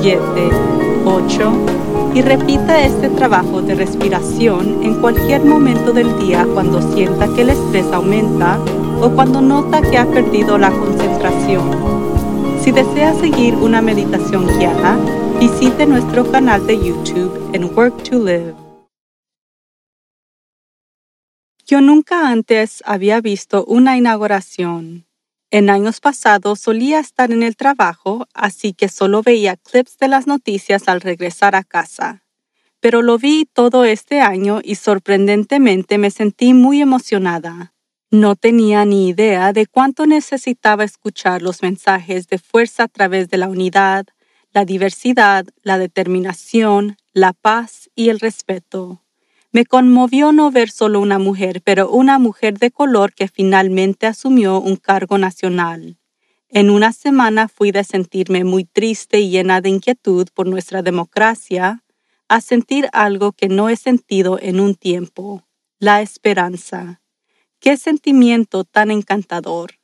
7, 8 y repita este trabajo de respiración en cualquier momento del día cuando sienta que el estrés aumenta o cuando nota que ha perdido la concentración. Si desea seguir una meditación guiada, visite nuestro canal de YouTube en Work to Live. Yo nunca antes había visto una inauguración en años pasados solía estar en el trabajo, así que solo veía clips de las noticias al regresar a casa. Pero lo vi todo este año y sorprendentemente me sentí muy emocionada. No tenía ni idea de cuánto necesitaba escuchar los mensajes de fuerza a través de la unidad, la diversidad, la determinación, la paz y el respeto. Me conmovió no ver solo una mujer, pero una mujer de color que finalmente asumió un cargo nacional. En una semana fui de sentirme muy triste y llena de inquietud por nuestra democracia a sentir algo que no he sentido en un tiempo, la esperanza. Qué sentimiento tan encantador.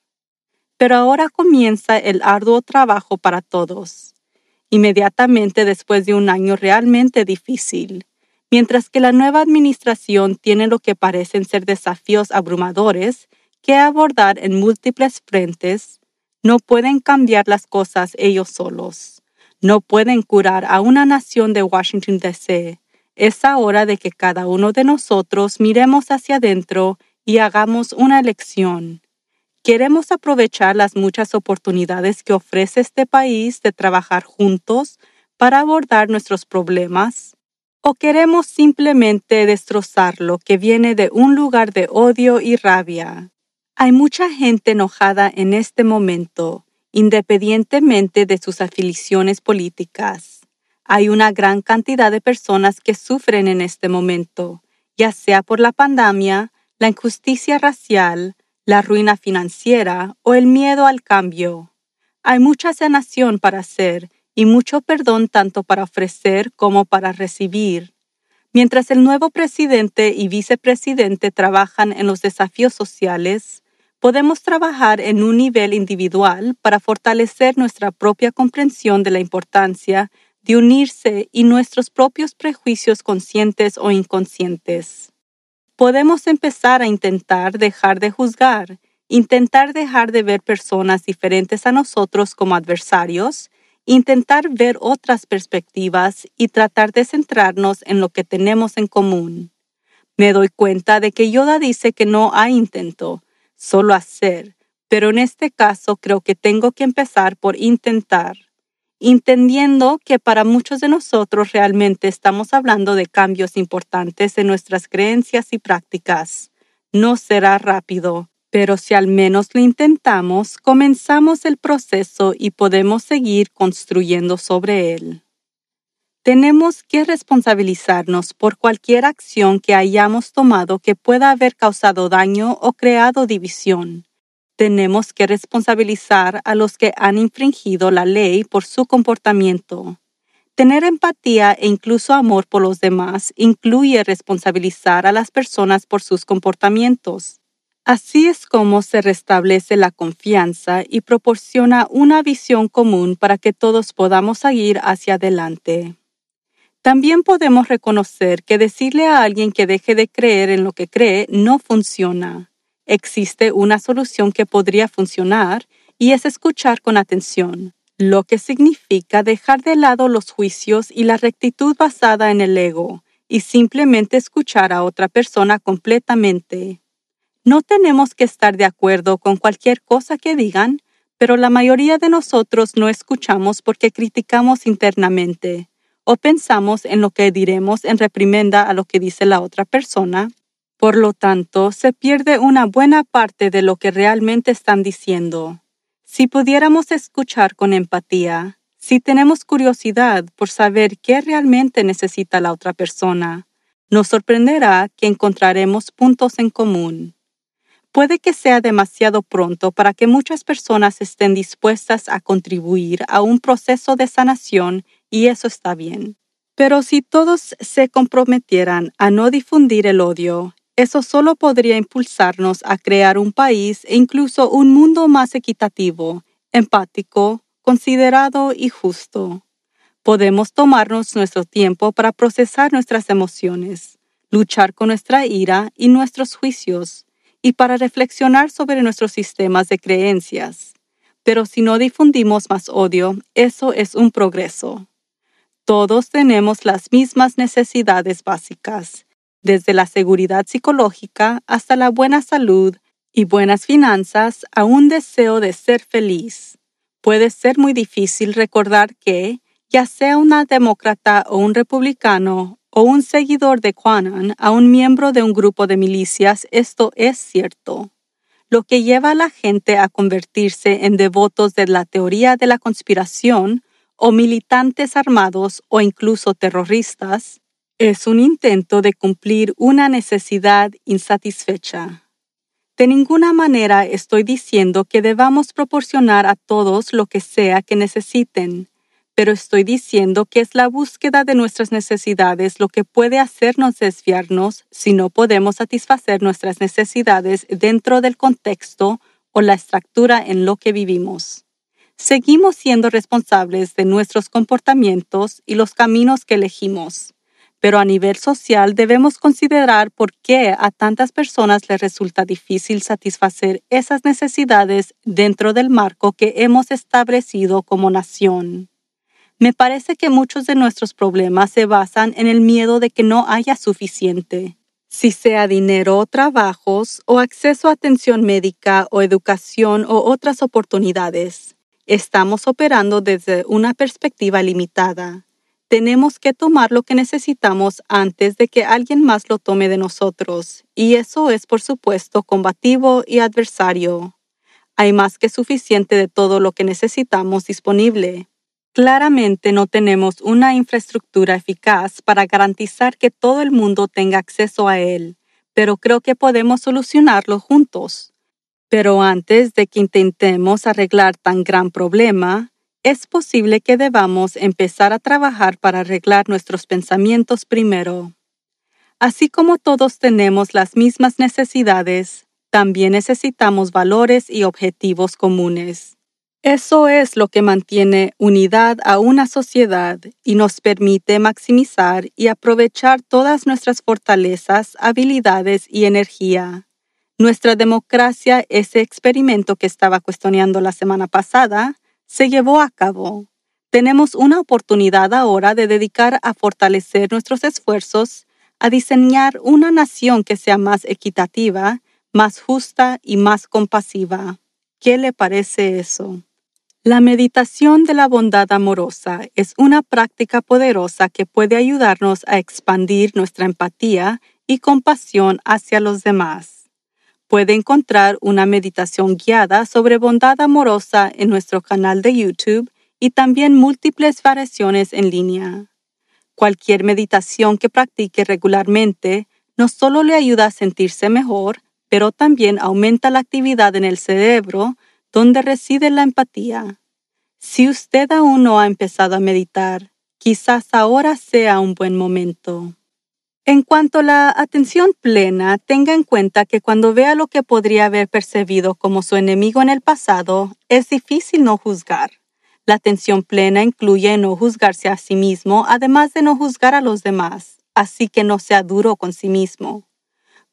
Pero ahora comienza el arduo trabajo para todos, inmediatamente después de un año realmente difícil mientras que la nueva administración tiene lo que parecen ser desafíos abrumadores que abordar en múltiples frentes, no pueden cambiar las cosas ellos solos. No pueden curar a una nación de Washington, D.C. Es hora de que cada uno de nosotros miremos hacia adentro y hagamos una elección. ¿Queremos aprovechar las muchas oportunidades que ofrece este país de trabajar juntos para abordar nuestros problemas? ¿O queremos simplemente destrozar lo que viene de un lugar de odio y rabia? Hay mucha gente enojada en este momento, independientemente de sus afiliaciones políticas. Hay una gran cantidad de personas que sufren en este momento, ya sea por la pandemia, la injusticia racial, la ruina financiera o el miedo al cambio. Hay mucha sanación para hacer y mucho perdón tanto para ofrecer como para recibir. Mientras el nuevo presidente y vicepresidente trabajan en los desafíos sociales, podemos trabajar en un nivel individual para fortalecer nuestra propia comprensión de la importancia de unirse y nuestros propios prejuicios conscientes o inconscientes. Podemos empezar a intentar dejar de juzgar, intentar dejar de ver personas diferentes a nosotros como adversarios intentar ver otras perspectivas y tratar de centrarnos en lo que tenemos en común. Me doy cuenta de que Yoda dice que no hay intento, solo hacer, pero en este caso creo que tengo que empezar por intentar, entendiendo que para muchos de nosotros realmente estamos hablando de cambios importantes en nuestras creencias y prácticas. No será rápido, pero si al menos lo intentamos, comenzamos el proceso y podemos seguir construyendo sobre él. Tenemos que responsabilizarnos por cualquier acción que hayamos tomado que pueda haber causado daño o creado división. Tenemos que responsabilizar a los que han infringido la ley por su comportamiento. Tener empatía e incluso amor por los demás incluye responsabilizar a las personas por sus comportamientos. Así es como se restablece la confianza y proporciona una visión común para que todos podamos seguir hacia adelante. También podemos reconocer que decirle a alguien que deje de creer en lo que cree no funciona. Existe una solución que podría funcionar y es escuchar con atención, lo que significa dejar de lado los juicios y la rectitud basada en el ego y simplemente escuchar a otra persona completamente. No tenemos que estar de acuerdo con cualquier cosa que digan, pero la mayoría de nosotros no escuchamos porque criticamos internamente o pensamos en lo que diremos en reprimenda a lo que dice la otra persona. Por lo tanto, se pierde una buena parte de lo que realmente están diciendo. Si pudiéramos escuchar con empatía, si tenemos curiosidad por saber qué realmente necesita la otra persona, nos sorprenderá que encontraremos puntos en común. Puede que sea demasiado pronto para que muchas personas estén dispuestas a contribuir a un proceso de sanación y eso está bien. Pero si todos se comprometieran a no difundir el odio, eso solo podría impulsarnos a crear un país e incluso un mundo más equitativo, empático, considerado y justo. Podemos tomarnos nuestro tiempo para procesar nuestras emociones, luchar con nuestra ira y nuestros juicios, y para reflexionar sobre nuestros sistemas de creencias. Pero si no difundimos más odio, eso es un progreso. Todos tenemos las mismas necesidades básicas, desde la seguridad psicológica hasta la buena salud y buenas finanzas a un deseo de ser feliz. Puede ser muy difícil recordar que, ya sea una demócrata o un republicano o un seguidor de Quanon a un miembro de un grupo de milicias, esto es cierto. Lo que lleva a la gente a convertirse en devotos de la teoría de la conspiración o militantes armados o incluso terroristas es un intento de cumplir una necesidad insatisfecha. De ninguna manera estoy diciendo que debamos proporcionar a todos lo que sea que necesiten pero estoy diciendo que es la búsqueda de nuestras necesidades lo que puede hacernos desviarnos si no podemos satisfacer nuestras necesidades dentro del contexto o la estructura en lo que vivimos. Seguimos siendo responsables de nuestros comportamientos y los caminos que elegimos, pero a nivel social debemos considerar por qué a tantas personas les resulta difícil satisfacer esas necesidades dentro del marco que hemos establecido como nación. Me parece que muchos de nuestros problemas se basan en el miedo de que no haya suficiente. Si sea dinero o trabajos, o acceso a atención médica o educación o otras oportunidades, estamos operando desde una perspectiva limitada. Tenemos que tomar lo que necesitamos antes de que alguien más lo tome de nosotros, y eso es por supuesto combativo y adversario. Hay más que suficiente de todo lo que necesitamos disponible. Claramente no tenemos una infraestructura eficaz para garantizar que todo el mundo tenga acceso a él, pero creo que podemos solucionarlo juntos. Pero antes de que intentemos arreglar tan gran problema, es posible que debamos empezar a trabajar para arreglar nuestros pensamientos primero. Así como todos tenemos las mismas necesidades, también necesitamos valores y objetivos comunes. Eso es lo que mantiene unidad a una sociedad y nos permite maximizar y aprovechar todas nuestras fortalezas, habilidades y energía. Nuestra democracia, ese experimento que estaba cuestionando la semana pasada, se llevó a cabo. Tenemos una oportunidad ahora de dedicar a fortalecer nuestros esfuerzos a diseñar una nación que sea más equitativa, más justa y más compasiva. ¿Qué le parece eso? La meditación de la bondad amorosa es una práctica poderosa que puede ayudarnos a expandir nuestra empatía y compasión hacia los demás. Puede encontrar una meditación guiada sobre bondad amorosa en nuestro canal de YouTube y también múltiples variaciones en línea. Cualquier meditación que practique regularmente no solo le ayuda a sentirse mejor, pero también aumenta la actividad en el cerebro donde reside la empatía. Si usted aún no ha empezado a meditar, quizás ahora sea un buen momento. En cuanto a la atención plena, tenga en cuenta que cuando vea lo que podría haber percibido como su enemigo en el pasado, es difícil no juzgar. La atención plena incluye no juzgarse a sí mismo, además de no juzgar a los demás, así que no sea duro con sí mismo.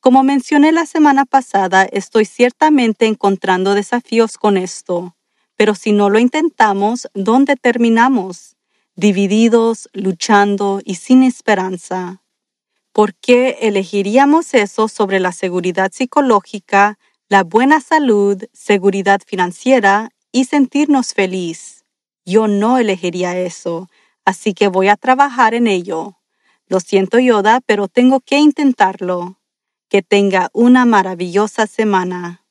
Como mencioné la semana pasada, estoy ciertamente encontrando desafíos con esto Pero si no lo intentamos, ¿dónde terminamos? Divididos, luchando y sin esperanza. ¿Por qué elegiríamos eso sobre la seguridad psicológica, la buena salud, seguridad financiera y sentirnos feliz? Yo no elegiría eso, así que voy a trabajar en ello. Lo siento, Yoda, pero tengo que intentarlo. Que tenga una maravillosa semana.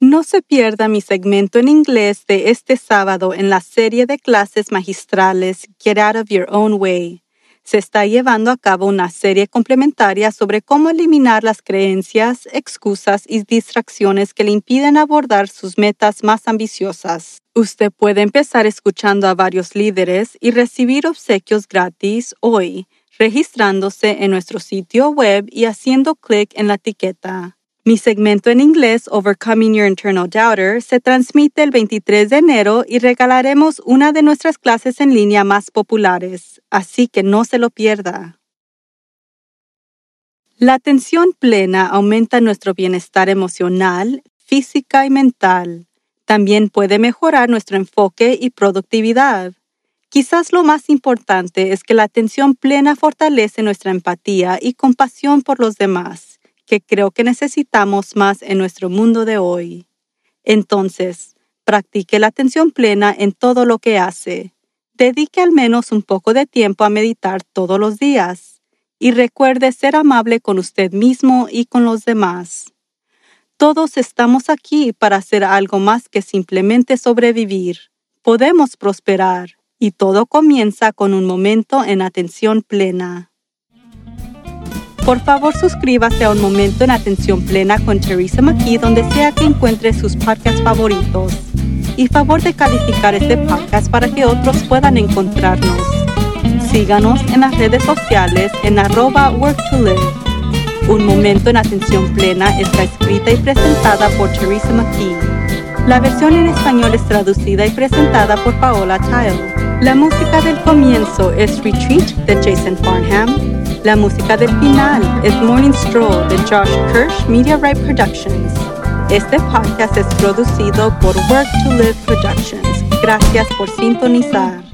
No se pierda mi segmento en inglés de este sábado en la serie de clases magistrales Get Out of Your Own Way. Se está llevando a cabo una serie complementaria sobre cómo eliminar las creencias, excusas y distracciones que le impiden abordar sus metas más ambiciosas. Usted puede empezar escuchando a varios líderes y recibir obsequios gratis hoy, registrándose en nuestro sitio web y haciendo clic en la etiqueta. Mi segmento en inglés Overcoming Your Internal Doubter se transmite el 23 de enero y regalaremos una de nuestras clases en línea más populares, así que no se lo pierda. La atención plena aumenta nuestro bienestar emocional, física y mental. También puede mejorar nuestro enfoque y productividad. Quizás lo más importante es que la atención plena fortalece nuestra empatía y compasión por los demás que creo que necesitamos más en nuestro mundo de hoy. Entonces, practique la atención plena en todo lo que hace. Dedique al menos un poco de tiempo a meditar todos los días y recuerde ser amable con usted mismo y con los demás. Todos estamos aquí para hacer algo más que simplemente sobrevivir. Podemos prosperar y todo comienza con un momento en atención plena. Por favor, suscríbase a Un Momento en Atención Plena con Teresa McKee donde sea que encuentre sus podcasts favoritos. Y favor de calificar este podcast para que otros puedan encontrarnos. Síganos en las redes sociales en arroba work to live. Un Momento en Atención Plena está escrita y presentada por Teresa McKee. La versión en español es traducida y presentada por Paola Tile. La música del comienzo es Retreat de Jason Farnham la música del final es Morning Stroll de Josh Kirsch Media Right Productions. Este podcast es producido por Work to Live Productions. Gracias por sintonizar.